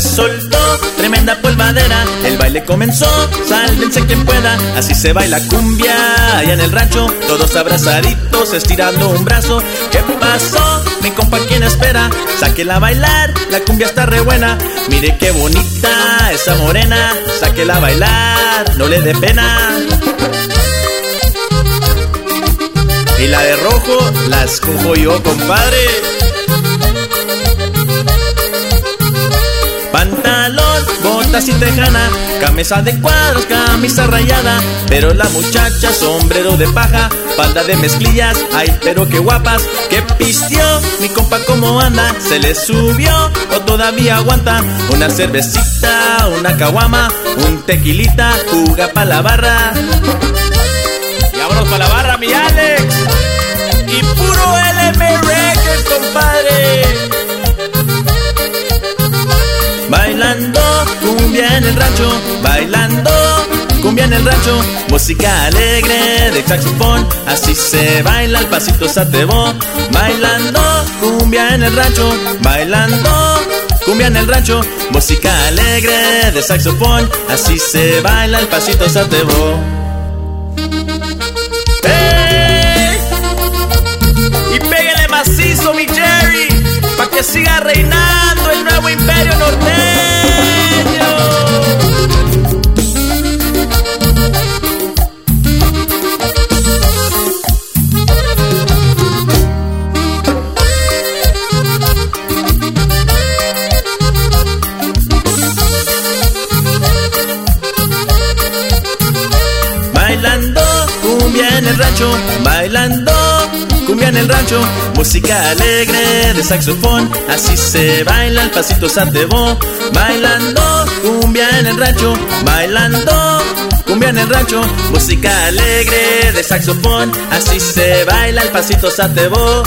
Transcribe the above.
soltó, tremenda polvadera. El baile comenzó, sálvense quien pueda. Así se baila cumbia allá en el rancho. Todos abrazaditos, estirando un brazo. ¿Qué pasó? Mi compa, ¿quién espera? Sáquela a bailar, la cumbia está re buena. Mire qué bonita esa morena. Sáquela a bailar, no le dé pena. Y la de rojo la escojo yo, compadre. Y tejana, camisa de cuadros, camisa rayada. Pero la muchacha, sombrero de paja, falda de mezclillas, ay, pero qué guapas. Que pistió, mi compa, ¿cómo anda? ¿Se le subió o todavía aguanta? Una cervecita, una caguama, un tequilita, juga pa' la barra. Y vámonos pa' la barra, mi Alex. Cumbia en el rancho, bailando cumbia en el rancho, música alegre de saxofón, así se baila el pasito satebo. Bailando cumbia en el rancho, bailando cumbia en el rancho, música alegre de saxofón, así se baila el pasito satebo. ¡Ey! Y pégale macizo, mi Jerry, pa' que siga reinando Bailando cumbia en el rancho, bailando cumbia en el rancho, música alegre de saxofón, así se baila el pasito satebo. Bailando cumbia en el rancho, bailando cumbia en el rancho, música alegre de saxofón, así se baila el pasito satebo.